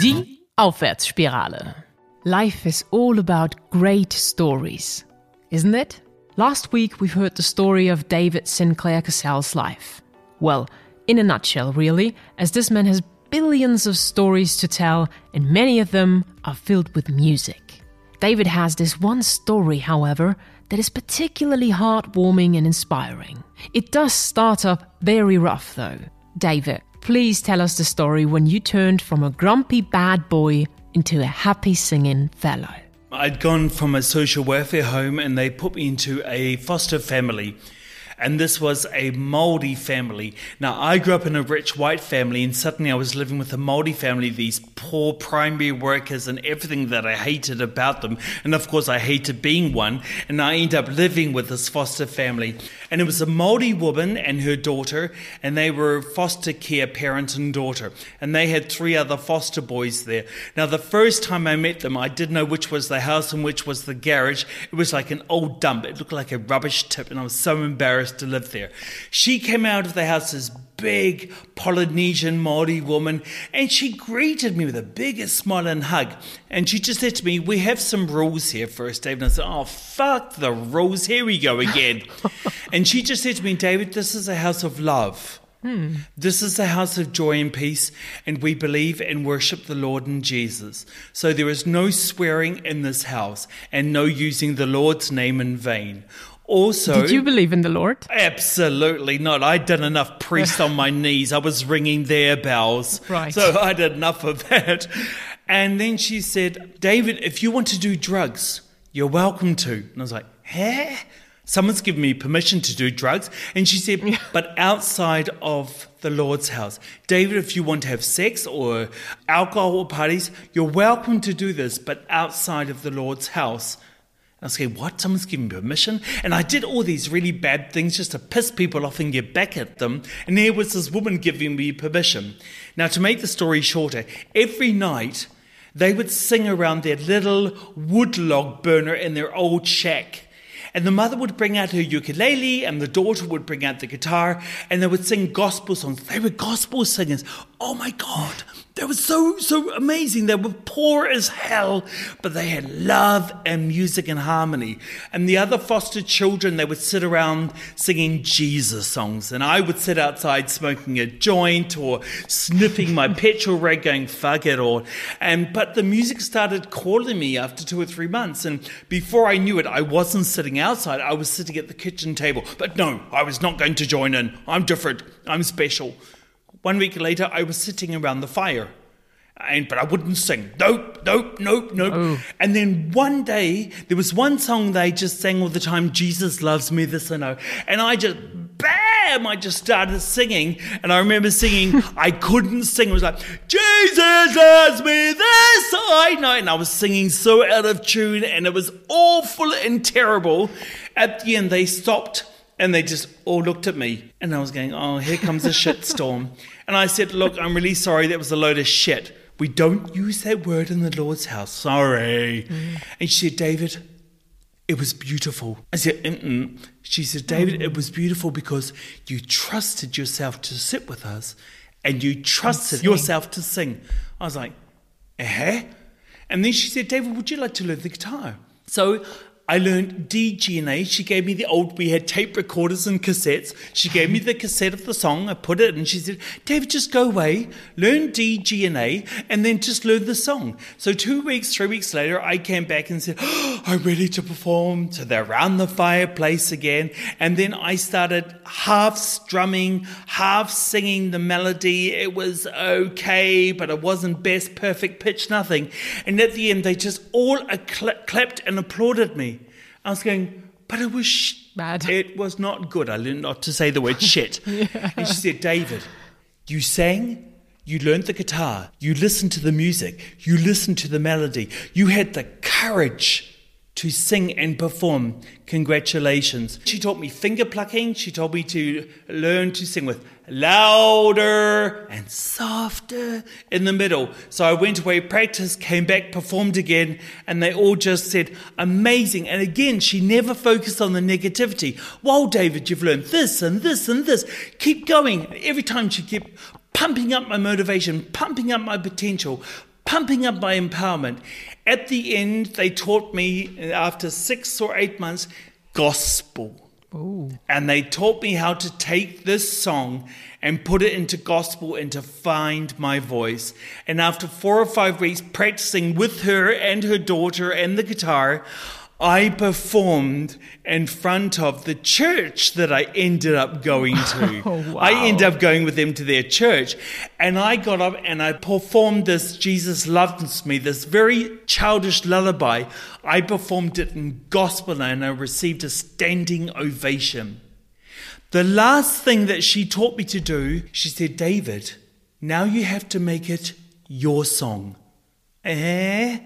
Die Aufwärtsspirale. Life is all about great stories, isn't it? Last week we've heard the story of David Sinclair Cassell's life. Well, in a nutshell, really, as this man has billions of stories to tell, and many of them are filled with music. David has this one story, however, that is particularly heartwarming and inspiring. It does start up very rough, though. David, please tell us the story when you turned from a grumpy bad boy into a happy singing fellow. I'd gone from a social welfare home and they put me into a foster family and this was a Maori family. Now, I grew up in a rich white family, and suddenly I was living with a Maori family, these poor primary workers, and everything that I hated about them. And of course, I hated being one, and I ended up living with this foster family. And it was a Maori woman and her daughter, and they were foster care parent and daughter. And they had three other foster boys there. Now, the first time I met them, I didn't know which was the house and which was the garage. It was like an old dump. It looked like a rubbish tip, and I was so embarrassed to live there. She came out of the house, as big Polynesian Maori woman, and she greeted me with the biggest smile and hug. And she just said to me, We have some rules here first, David. And I said, Oh, fuck the rules. Here we go again. and she just said to me, David, this is a house of love. Hmm. This is a house of joy and peace, and we believe and worship the Lord and Jesus. So there is no swearing in this house and no using the Lord's name in vain. Also, did you believe in the Lord? Absolutely not. I'd done enough priests on my knees. I was ringing their bells. Right. So I did enough of that. And then she said, David, if you want to do drugs, you're welcome to. And I was like, huh? Someone's given me permission to do drugs. And she said, but outside of the Lord's house. David, if you want to have sex or alcohol parties, you're welcome to do this, but outside of the Lord's house. I was going, what? Someone's giving me permission? And I did all these really bad things just to piss people off and get back at them. And there was this woman giving me permission. Now, to make the story shorter, every night they would sing around their little wood log burner in their old shack. And the mother would bring out her ukulele, and the daughter would bring out the guitar, and they would sing gospel songs. They were gospel singers. Oh my God, they were so, so amazing. They were poor as hell, but they had love and music and harmony. And the other foster children, they would sit around singing Jesus songs. And I would sit outside smoking a joint or sniffing my petrol rag going, fuck it all. And, but the music started calling me after two or three months. And before I knew it, I wasn't sitting outside. I was sitting at the kitchen table. But no, I was not going to join in. I'm different. I'm special. One week later, I was sitting around the fire. And, but I wouldn't sing. Nope, nope, nope, nope. Oh. And then one day, there was one song they just sang all the time Jesus loves me, this and that. And I just, bam, I just started singing. And I remember singing, I couldn't sing. It was like, Jesus loves me, this I know. And I was singing so out of tune, and it was awful and terrible. At the end, they stopped and they just all looked at me. And I was going, oh, here comes a shit storm. and I said, look, I'm really sorry. That was a load of shit. We don't use that word in the Lord's house. Sorry. Mm. And she said, David, it was beautiful. I said, Mm-mm. She said, David, mm. it was beautiful because you trusted yourself to sit with us and you trusted yourself to sing. I was like, eh? And then she said, David, would you like to learn the guitar? So I learned D, G, and A. She gave me the old, we had tape recorders and cassettes. She gave me the cassette of the song. I put it and she said, David, just go away, learn D, G, and A, and then just learn the song. So two weeks, three weeks later, I came back and said, oh, I'm ready to perform. So they're around the fireplace again. And then I started half strumming, half singing the melody. It was okay, but it wasn't best, perfect pitch, nothing. And at the end, they just all clapped and applauded me. I was going, but it was sh- bad. It was not good. I learned not to say the word shit. yeah. And she said, David, you sang, you learned the guitar, you listened to the music, you listened to the melody, you had the courage to sing and perform. Congratulations. She taught me finger plucking. She told me to learn to sing with louder and softer in the middle. So I went away, practiced, came back, performed again, and they all just said, amazing. And again, she never focused on the negativity. Well, David, you've learned this and this and this. Keep going. Every time she kept pumping up my motivation, pumping up my potential, pumping up my empowerment. At the end, they taught me, after six or eight months, gospel. Ooh. And they taught me how to take this song and put it into gospel and to find my voice. And after four or five weeks practicing with her and her daughter and the guitar, I performed in front of the church that I ended up going to. Oh, wow. I ended up going with them to their church. And I got up and I performed this Jesus Loves Me, this very childish lullaby. I performed it in gospel and I received a standing ovation. The last thing that she taught me to do, she said, David, now you have to make it your song. Eh?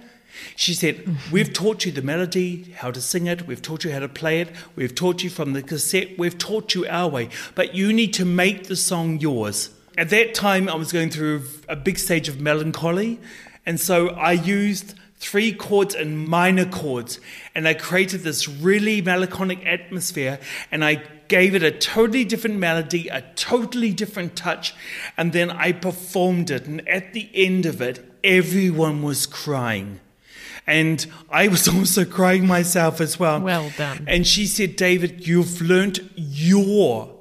She said, We've taught you the melody, how to sing it, we've taught you how to play it, we've taught you from the cassette, we've taught you our way, but you need to make the song yours. At that time, I was going through a big stage of melancholy, and so I used three chords and minor chords, and I created this really melancholic atmosphere, and I gave it a totally different melody, a totally different touch, and then I performed it, and at the end of it, everyone was crying. And I was also crying myself as well. Well done. And she said, David, you've learnt your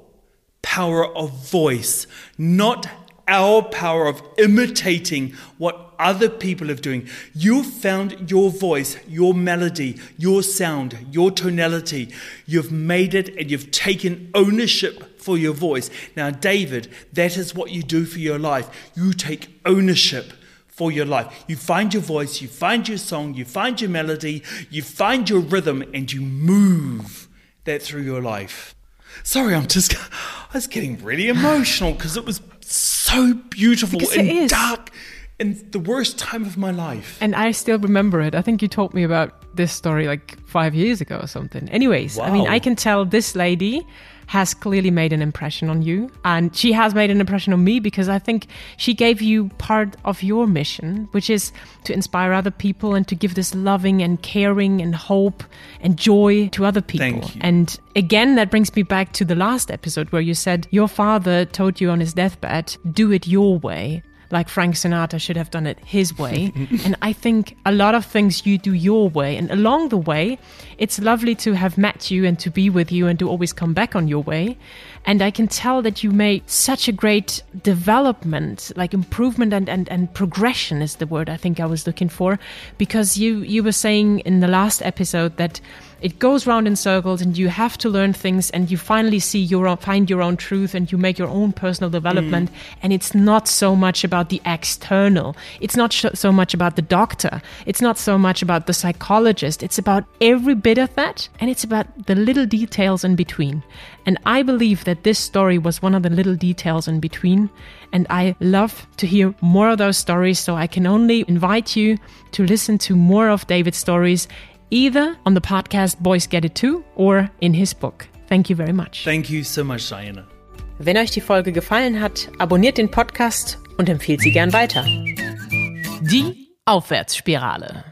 power of voice, not our power of imitating what other people are doing. You've found your voice, your melody, your sound, your tonality. You've made it and you've taken ownership for your voice. Now, David, that is what you do for your life. You take ownership for your life. You find your voice, you find your song, you find your melody, you find your rhythm, and you move that through your life. Sorry, I'm just, I was getting really emotional because it was so beautiful Because and dark in the worst time of my life. And I still remember it. I think you told me about this story like five years ago or something. Anyways, I mean, I can tell this lady has clearly made an impression on you. And she has made an impression on me because I think she gave you part of your mission, which is to inspire other people and to give this loving and caring and hope and joy to other people. Thank you. And again, that brings me back to the last episode where you said your father told you on his deathbed, do it your way. Like Frank Sinatra should have done it his way. and I think a lot of things you do your way. And along the way, it's lovely to have met you and to be with you and to always come back on your way. And I can tell that you made such a great development, like improvement and, and, and progression is the word I think I was looking for. Because you, you were saying in the last episode that it goes round in circles and you have to learn things and you finally see your own, find your own truth and you make your own personal mm. development. And it's not so much about the external. It's not sh- so much about the doctor. It's not so much about the psychologist. It's about every bit of that and it's about the little details in between. And i believe that this story was one of the little details in between. And i love to hear more of those stories. So i can only invite you to listen to more of david's stories either on the podcast Boys Get It Too or in his book. Thank you very much. Thank you so much, Diana. Wenn euch die Folge gefallen hat, abonniert den Podcast und empfiehlt sie gern weiter. Die Aufwärtsspirale.